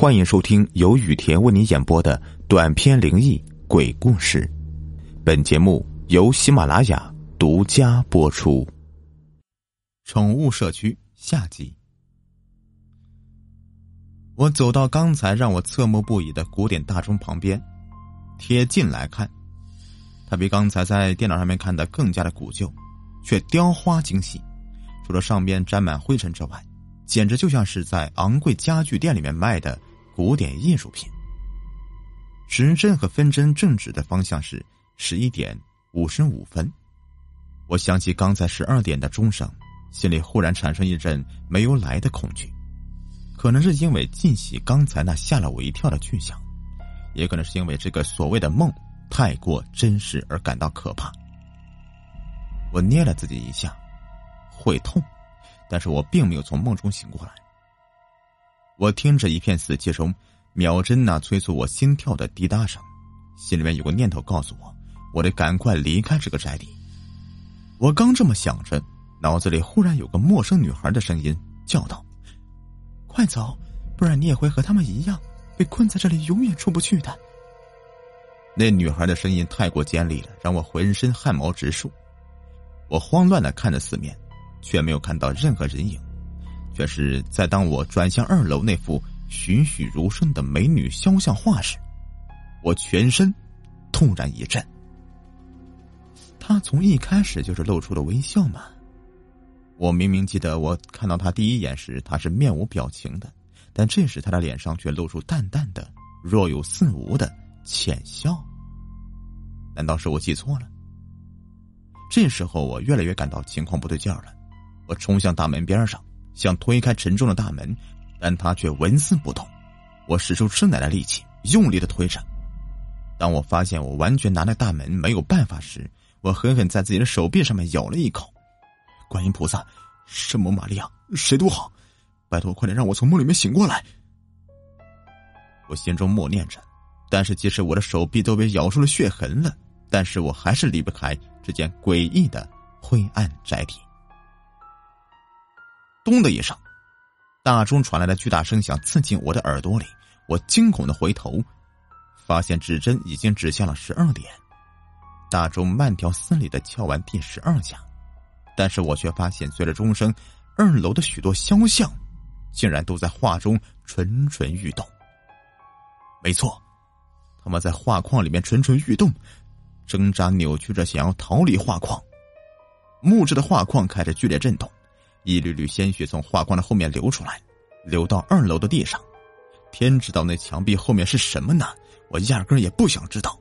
欢迎收听由雨田为你演播的短篇灵异鬼故事。本节目由喜马拉雅独家播出。宠物社区下集。我走到刚才让我侧目不已的古典大钟旁边，贴近来看，它比刚才在电脑上面看的更加的古旧，却雕花精细。除了上边沾满灰尘之外，简直就像是在昂贵家具店里面卖的。古典艺术品。时针和分针正指的方向是十一点五十五分。我想起刚才十二点的钟声，心里忽然产生一阵没由来的恐惧。可能是因为记起刚才那吓了我一跳的巨响，也可能是因为这个所谓的梦太过真实而感到可怕。我捏了自己一下，会痛，但是我并没有从梦中醒过来。我听着一片死寂中，秒针那催促我心跳的滴答声，心里面有个念头告诉我，我得赶快离开这个宅邸。我刚这么想着，脑子里忽然有个陌生女孩的声音叫道：“快走，不然你也会和他们一样，被困在这里，永远出不去的。”那女孩的声音太过尖利了，让我浑身汗毛直竖。我慌乱的看着四面，却没有看到任何人影。却是在当我转向二楼那幅栩栩如生的美女肖像画时，我全身突然一震。她从一开始就是露出了微笑吗？我明明记得我看到她第一眼时，她是面无表情的，但这时她的脸上却露出淡淡的、若有似无的浅笑。难道是我记错了？这时候我越来越感到情况不对劲了，我冲向大门边上。想推开沉重的大门，但他却纹丝不动。我使出吃奶的力气，用力的推着。当我发现我完全拿那大门没有办法时，我狠狠在自己的手臂上面咬了一口。观音菩萨，圣母玛利亚，谁都好，拜托快点让我从梦里面醒过来。我心中默念着，但是即使我的手臂都被咬出了血痕了，但是我还是离不开这间诡异的灰暗宅邸。咚的一声，大钟传来的巨大声响刺进我的耳朵里。我惊恐的回头，发现指针已经指向了十二点。大钟慢条斯理的敲完第十二下，但是我却发现，随着钟声，二楼的许多肖像，竟然都在画中蠢蠢欲动。没错，他们在画框里面蠢蠢欲动，挣扎扭曲着，想要逃离画框。木质的画框开始剧烈震动。一缕缕鲜血从画框的后面流出来，流到二楼的地上。天知道那墙壁后面是什么呢？我压根儿也不想知道。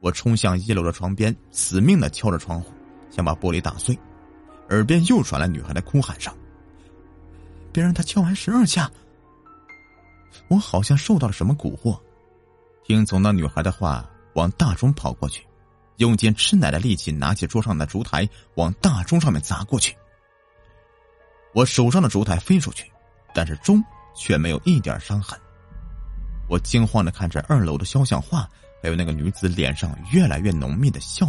我冲向一楼的床边，死命的敲着窗户，想把玻璃打碎。耳边又传来女孩的哭喊声：“别让他敲完十二下！”我好像受到了什么蛊惑，听从那女孩的话，往大钟跑过去，用尽吃奶的力气拿起桌上的烛台，往大钟上面砸过去。我手上的烛台飞出去，但是钟却没有一点伤痕。我惊慌的看着二楼的肖像画，还有那个女子脸上越来越浓密的笑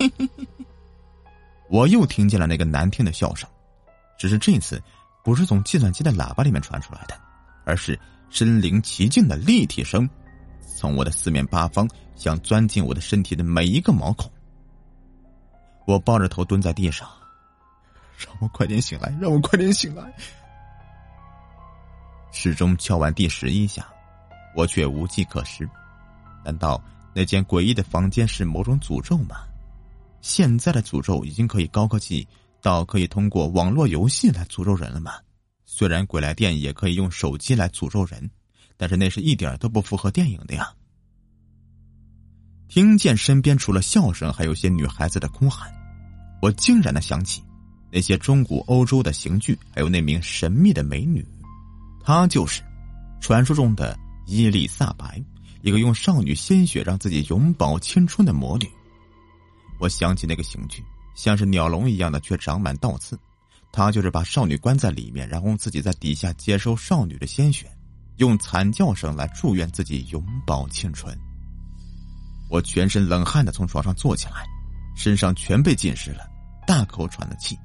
意。我又听见了那个难听的笑声，只是这次不是从计算机的喇叭里面传出来的，而是身临其境的立体声，从我的四面八方想钻进我的身体的每一个毛孔。我抱着头蹲在地上。让我快点醒来！让我快点醒来！时钟敲完第十一下，我却无计可施。难道那间诡异的房间是某种诅咒吗？现在的诅咒已经可以高科技到可以通过网络游戏来诅咒人了吗？虽然鬼来电也可以用手机来诅咒人，但是那是一点都不符合电影的呀！听见身边除了笑声，还有些女孩子的哭喊，我惊然的想起。那些中古欧洲的刑具，还有那名神秘的美女，她就是传说中的伊丽莎白，一个用少女鲜血让自己永葆青春的魔女。我想起那个刑具，像是鸟笼一样的，却长满倒刺。她就是把少女关在里面，然后自己在底下接收少女的鲜血，用惨叫声来祝愿自己永葆青春。我全身冷汗的从床上坐起来，身上全被浸湿了，大口喘了气。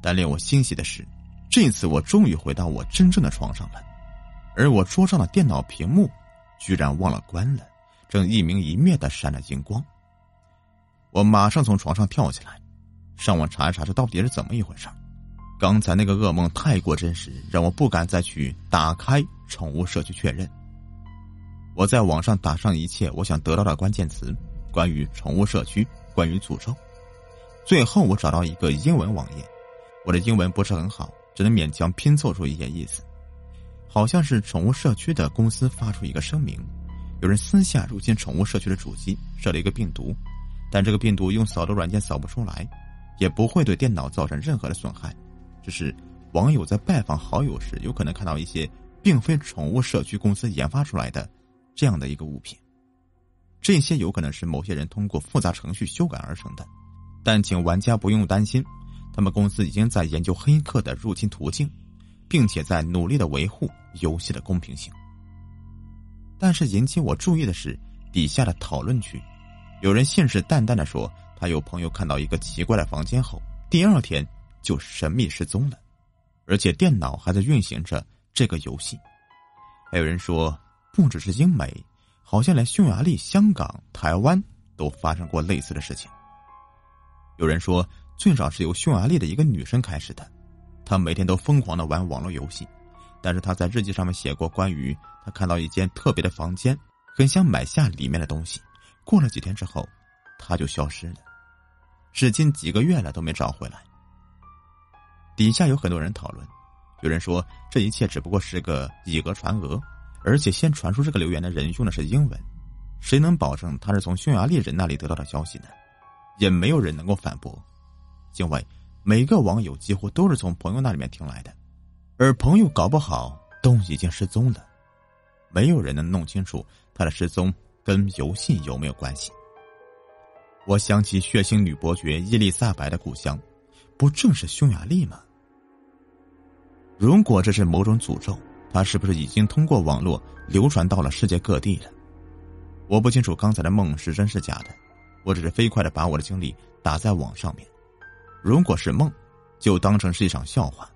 但令我欣喜的是，这次我终于回到我真正的床上了，而我桌上的电脑屏幕居然忘了关了，正一明一灭的闪着荧光。我马上从床上跳起来，上网查一查这到底是怎么一回事刚才那个噩梦太过真实，让我不敢再去打开宠物社区确认。我在网上打上一切我想得到的关键词，关于宠物社区，关于诅咒。最后我找到一个英文网页，我的英文不是很好，只能勉强拼凑出一些意思。好像是宠物社区的公司发出一个声明，有人私下入侵宠物社区的主机，设了一个病毒，但这个病毒用扫毒软件扫不出来，也不会对电脑造成任何的损害，只是网友在拜访好友时有可能看到一些并非宠物社区公司研发出来的这样的一个物品，这些有可能是某些人通过复杂程序修改而成的。但请玩家不用担心，他们公司已经在研究黑客的入侵途径，并且在努力的维护游戏的公平性。但是引起我注意的是底下的讨论区，有人信誓旦旦的说，他有朋友看到一个奇怪的房间后，第二天就神秘失踪了，而且电脑还在运行着这个游戏。还有人说，不只是英美，好像连匈牙利、香港、台湾都发生过类似的事情。有人说，最早是由匈牙利的一个女生开始的，她每天都疯狂的玩网络游戏，但是她在日记上面写过关于她看到一间特别的房间，很想买下里面的东西。过了几天之后，她就消失了，至今几个月了都没找回来。底下有很多人讨论，有人说这一切只不过是个以讹传讹，而且先传出这个留言的人用的是英文，谁能保证他是从匈牙利人那里得到的消息呢？也没有人能够反驳，因为每个网友几乎都是从朋友那里面听来的，而朋友搞不好都已经失踪了，没有人能弄清楚他的失踪跟游戏有没有关系。我想起血腥女伯爵伊丽莎白的故乡，不正是匈牙利吗？如果这是某种诅咒，他是不是已经通过网络流传到了世界各地了？我不清楚刚才的梦是真是假的。我只是飞快的把我的经历打在网上面，如果是梦，就当成是一场笑话；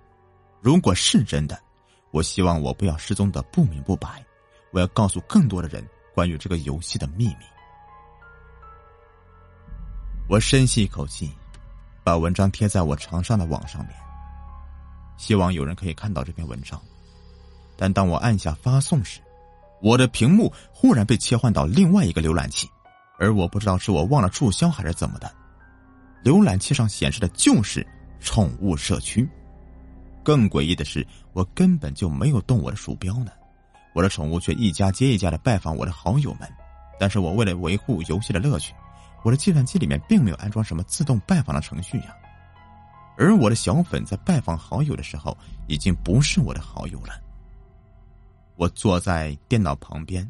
如果是真的，我希望我不要失踪的不明不白，我要告诉更多的人关于这个游戏的秘密。我深吸一口气，把文章贴在我床上的网上面，希望有人可以看到这篇文章。但当我按下发送时，我的屏幕忽然被切换到另外一个浏览器。而我不知道是我忘了注销还是怎么的，浏览器上显示的就是宠物社区。更诡异的是，我根本就没有动我的鼠标呢，我的宠物却一家接一家的拜访我的好友们。但是我为了维护游戏的乐趣，我的计算机里面并没有安装什么自动拜访的程序呀。而我的小粉在拜访好友的时候，已经不是我的好友了。我坐在电脑旁边，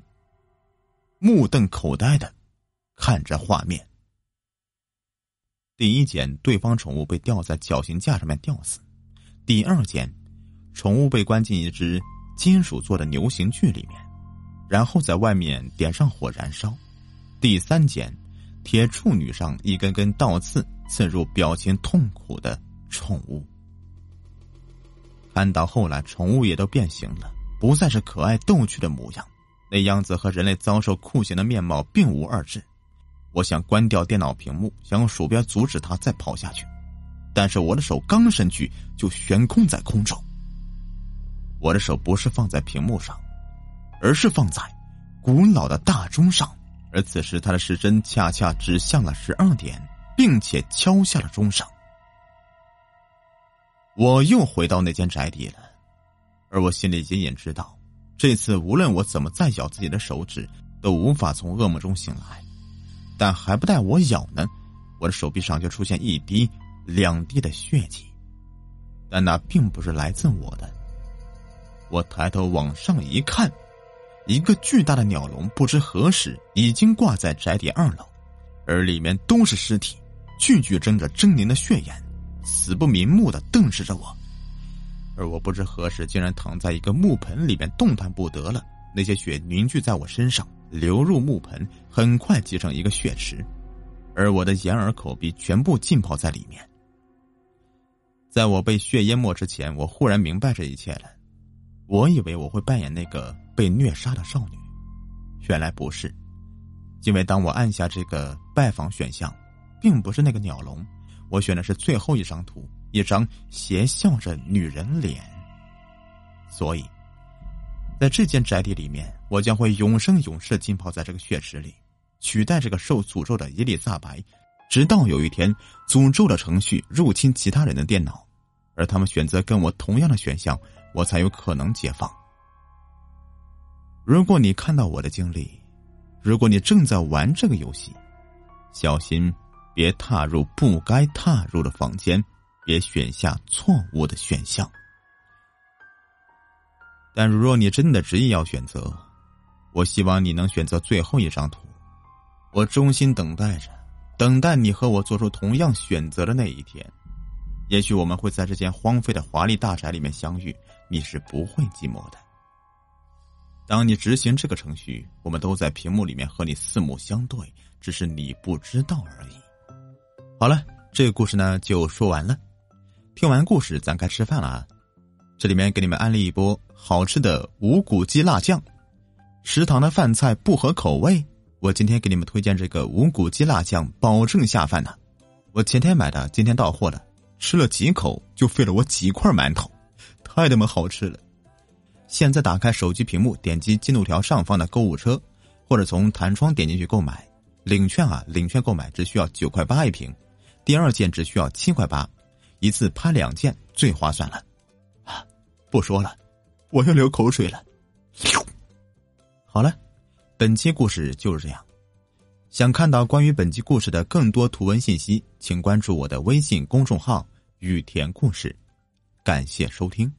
目瞪口呆的。看着画面，第一件，对方宠物被吊在绞刑架上面吊死；第二件，宠物被关进一只金属做的牛刑具里面，然后在外面点上火燃烧；第三件，铁处女上一根根倒刺刺入表情痛苦的宠物。看到后来，宠物也都变形了，不再是可爱逗趣的模样，那样子和人类遭受酷刑的面貌并无二致。我想关掉电脑屏幕，想用鼠标阻止它再跑下去，但是我的手刚伸去就悬空在空中。我的手不是放在屏幕上，而是放在古老的大钟上，而此时它的时针恰恰指向了十二点，并且敲下了钟声。我又回到那间宅邸了，而我心里隐隐知道，这次无论我怎么再咬自己的手指，都无法从噩梦中醒来。但还不待我咬呢，我的手臂上就出现一滴、两滴的血迹，但那并不是来自我的。我抬头往上一看，一个巨大的鸟笼不知何时已经挂在宅邸二楼，而里面都是尸体，句句睁着狰狞的血眼，死不瞑目的瞪视着我。而我不知何时竟然躺在一个木盆里面动弹不得了，那些血凝聚在我身上。流入木盆，很快积成一个血池，而我的眼耳口鼻全部浸泡在里面。在我被血淹没之前，我忽然明白这一切了。我以为我会扮演那个被虐杀的少女，原来不是。因为当我按下这个拜访选项，并不是那个鸟笼，我选的是最后一张图，一张邪笑着女人脸。所以，在这间宅邸里面，我将会永生永世浸泡在这个血池里，取代这个受诅咒的伊丽莎白，直到有一天，诅咒的程序入侵其他人的电脑，而他们选择跟我同样的选项。我才有可能解放。如果你看到我的经历，如果你正在玩这个游戏，小心别踏入不该踏入的房间，别选下错误的选项。但如若你真的执意要选择，我希望你能选择最后一张图。我衷心等待着，等待你和我做出同样选择的那一天。也许我们会在这间荒废的华丽大宅里面相遇。你是不会寂寞的。当你执行这个程序，我们都在屏幕里面和你四目相对，只是你不知道而已。好了，这个故事呢就说完了。听完故事，咱该吃饭了啊！这里面给你们安利一波好吃的无骨鸡辣酱。食堂的饭菜不合口味，我今天给你们推荐这个无骨鸡辣酱，保证下饭呢。我前天买的，今天到货了，吃了几口就费了我几块馒头。太他妈好吃了！现在打开手机屏幕，点击进度条上方的购物车，或者从弹窗点进去购买。领券啊，领券购买只需要九块八一瓶，第二件只需要七块八，一次拍两件最划算了。啊，不说了，我又流口水了。好了，本期故事就是这样。想看到关于本期故事的更多图文信息，请关注我的微信公众号“雨田故事”。感谢收听。